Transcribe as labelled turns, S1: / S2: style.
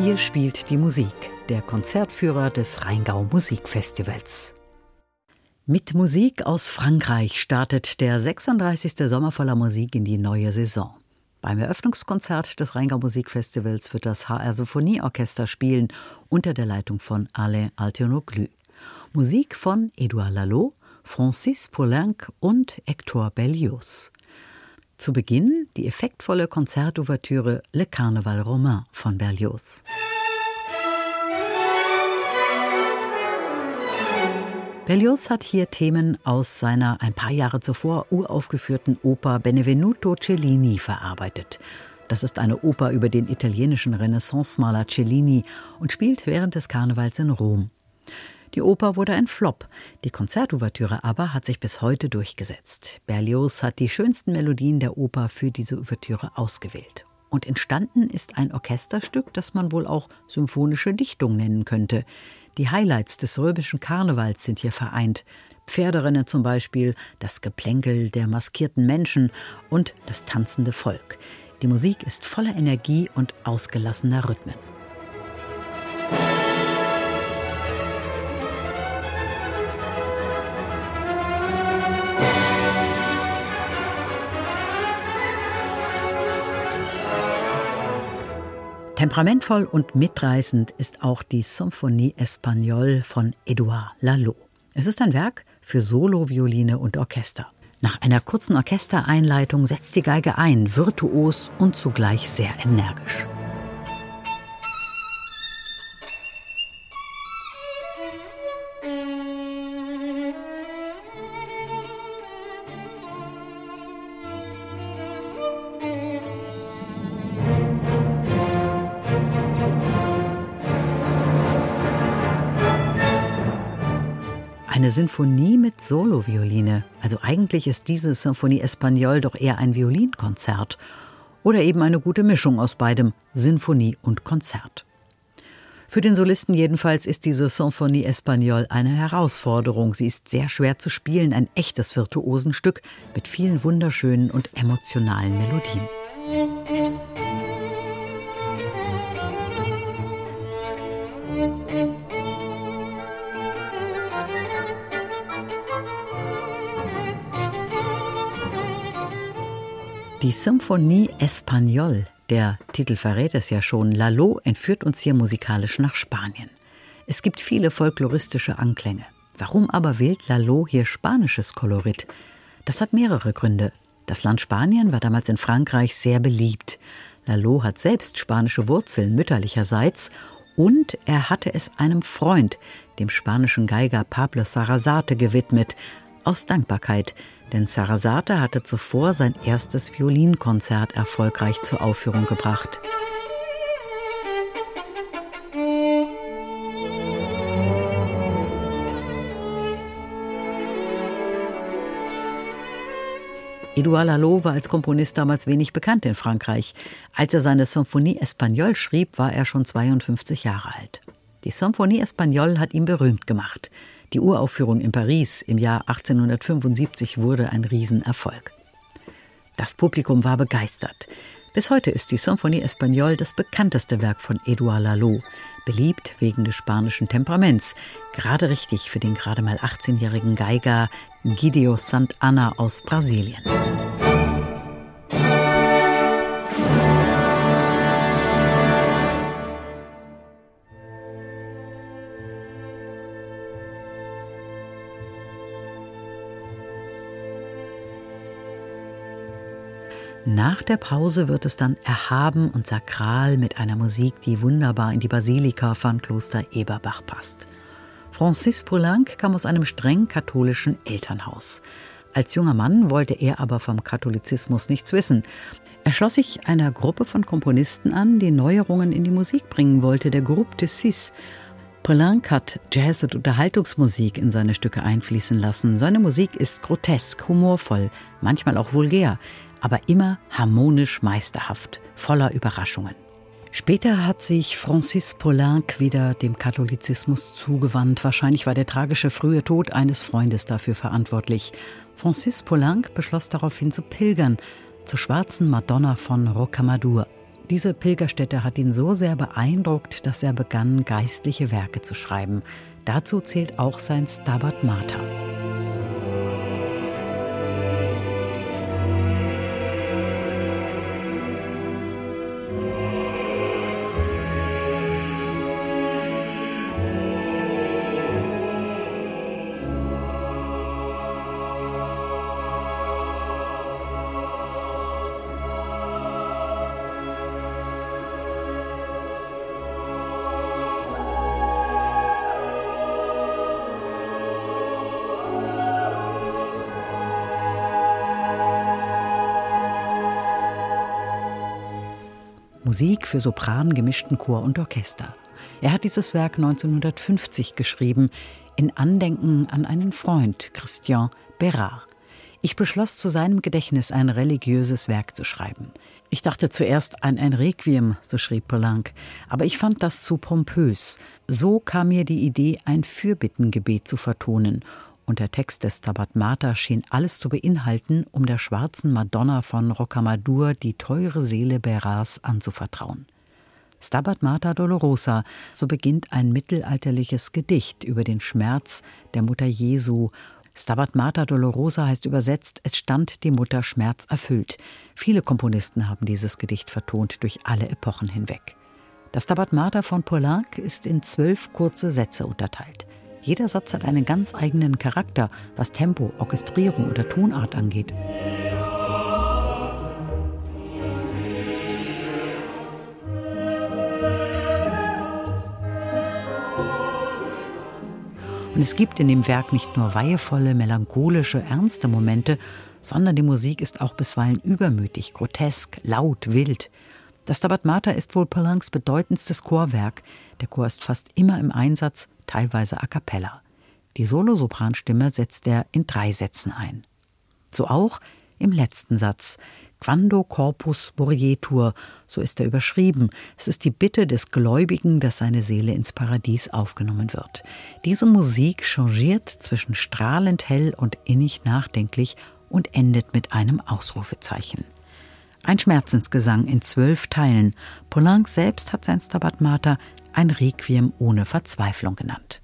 S1: Hier spielt die Musik, der Konzertführer des Rheingau Musikfestivals. Mit Musik aus Frankreich startet der 36. Sommer voller Musik in die neue Saison. Beim Eröffnungskonzert des Rheingau Musikfestivals wird das HR Symphonieorchester spielen unter der Leitung von Alain Altionoglu. Musik von Edouard Lalo, Francis Poulenc und Hector Berlioz. Zu Beginn die effektvolle Konzertouvertüre Le Carnaval Romain von Berlioz. Berlioz hat hier Themen aus seiner ein paar Jahre zuvor uraufgeführten Oper Benvenuto Cellini verarbeitet. Das ist eine Oper über den italienischen Renaissance-Maler Cellini und spielt während des Karnevals in Rom. Die Oper wurde ein Flop, die Konzertouvertüre aber hat sich bis heute durchgesetzt. Berlioz hat die schönsten Melodien der Oper für diese Ouvertüre ausgewählt. Und entstanden ist ein Orchesterstück, das man wohl auch symphonische Dichtung nennen könnte. Die Highlights des römischen Karnevals sind hier vereint. Pferderennen zum Beispiel, das Geplänkel der maskierten Menschen und das tanzende Volk. Die Musik ist voller Energie und ausgelassener Rhythmen. Temperamentvoll und mitreißend ist auch die Symphonie Espagnole von Edouard Lalo. Es ist ein Werk für Solo, Violine und Orchester. Nach einer kurzen Orchestereinleitung setzt die Geige ein, virtuos und zugleich sehr energisch. Eine Sinfonie mit Solovioline. Also eigentlich ist diese Symphonie Espagnol doch eher ein Violinkonzert. Oder eben eine gute Mischung aus beidem, Sinfonie und Konzert. Für den Solisten jedenfalls ist diese Symphonie Espagnol eine Herausforderung. Sie ist sehr schwer zu spielen, ein echtes Virtuosenstück mit vielen wunderschönen und emotionalen Melodien. Die Symphonie Espagnol, der Titel verrät es ja schon, Lalo entführt uns hier musikalisch nach Spanien. Es gibt viele folkloristische Anklänge. Warum aber wählt Lalo hier spanisches Kolorit? Das hat mehrere Gründe. Das Land Spanien war damals in Frankreich sehr beliebt. Lalo hat selbst spanische Wurzeln mütterlicherseits und er hatte es einem Freund, dem spanischen Geiger Pablo Sarasate, gewidmet, aus Dankbarkeit, denn Sarasate hatte zuvor sein erstes Violinkonzert erfolgreich zur Aufführung gebracht. Edouard Lalo war als Komponist damals wenig bekannt in Frankreich. Als er seine Symphonie Espagnole schrieb, war er schon 52 Jahre alt. Die Symphonie Espagnole hat ihn berühmt gemacht. Die Uraufführung in Paris im Jahr 1875 wurde ein Riesenerfolg. Das Publikum war begeistert. Bis heute ist die Symphonie Espagnole das bekannteste Werk von Edouard Lalo, beliebt wegen des spanischen Temperaments, gerade richtig für den gerade mal 18-jährigen Geiger Guido Santana aus Brasilien. Nach der Pause wird es dann erhaben und sakral mit einer Musik, die wunderbar in die Basilika von Kloster Eberbach passt. Francis Poulenc kam aus einem streng katholischen Elternhaus. Als junger Mann wollte er aber vom Katholizismus nichts wissen. Er schloss sich einer Gruppe von Komponisten an, die Neuerungen in die Musik bringen wollte, der Groupe de Six. Poulenc hat Jazz- und Unterhaltungsmusik in seine Stücke einfließen lassen. Seine Musik ist grotesk, humorvoll, manchmal auch vulgär aber immer harmonisch meisterhaft, voller Überraschungen. Später hat sich Francis Poulenc wieder dem Katholizismus zugewandt. Wahrscheinlich war der tragische frühe Tod eines Freundes dafür verantwortlich. Francis Poulenc beschloss daraufhin zu pilgern zur schwarzen Madonna von Rocamadour. Diese Pilgerstätte hat ihn so sehr beeindruckt, dass er begann, geistliche Werke zu schreiben. Dazu zählt auch sein Stabat Mater. Musik für Sopran, gemischten Chor und Orchester. Er hat dieses Werk 1950 geschrieben, in Andenken an einen Freund, Christian Bérard. Ich beschloss, zu seinem Gedächtnis ein religiöses Werk zu schreiben. Ich dachte zuerst an ein Requiem, so schrieb Poulenc, aber ich fand das zu pompös. So kam mir die Idee, ein Fürbittengebet zu vertonen und der Text des Stabat Mater schien alles zu beinhalten, um der schwarzen Madonna von Rocamadour die teure Seele Beras anzuvertrauen. Stabat Mater Dolorosa, so beginnt ein mittelalterliches Gedicht über den Schmerz der Mutter Jesu. Stabat Mater Dolorosa heißt übersetzt, es stand die Mutter schmerzerfüllt. Viele Komponisten haben dieses Gedicht vertont durch alle Epochen hinweg. Das Stabat Mater von Poulenc ist in zwölf kurze Sätze unterteilt. Jeder Satz hat einen ganz eigenen Charakter, was Tempo, Orchestrierung oder Tonart angeht. Und es gibt in dem Werk nicht nur weihevolle, melancholische, ernste Momente, sondern die Musik ist auch bisweilen übermütig, grotesk, laut, wild. Das Stabat Mater ist wohl Poulencs bedeutendstes Chorwerk. Der Chor ist fast immer im Einsatz, teilweise a cappella. Die Solosopranstimme setzt er in drei Sätzen ein. So auch im letzten Satz. Quando corpus morietur, so ist er überschrieben. Es ist die Bitte des Gläubigen, dass seine Seele ins Paradies aufgenommen wird. Diese Musik changiert zwischen strahlend hell und innig nachdenklich und endet mit einem Ausrufezeichen. Ein Schmerzensgesang in zwölf Teilen. Poulenc selbst hat sein Stabat Mater ein Requiem ohne Verzweiflung genannt.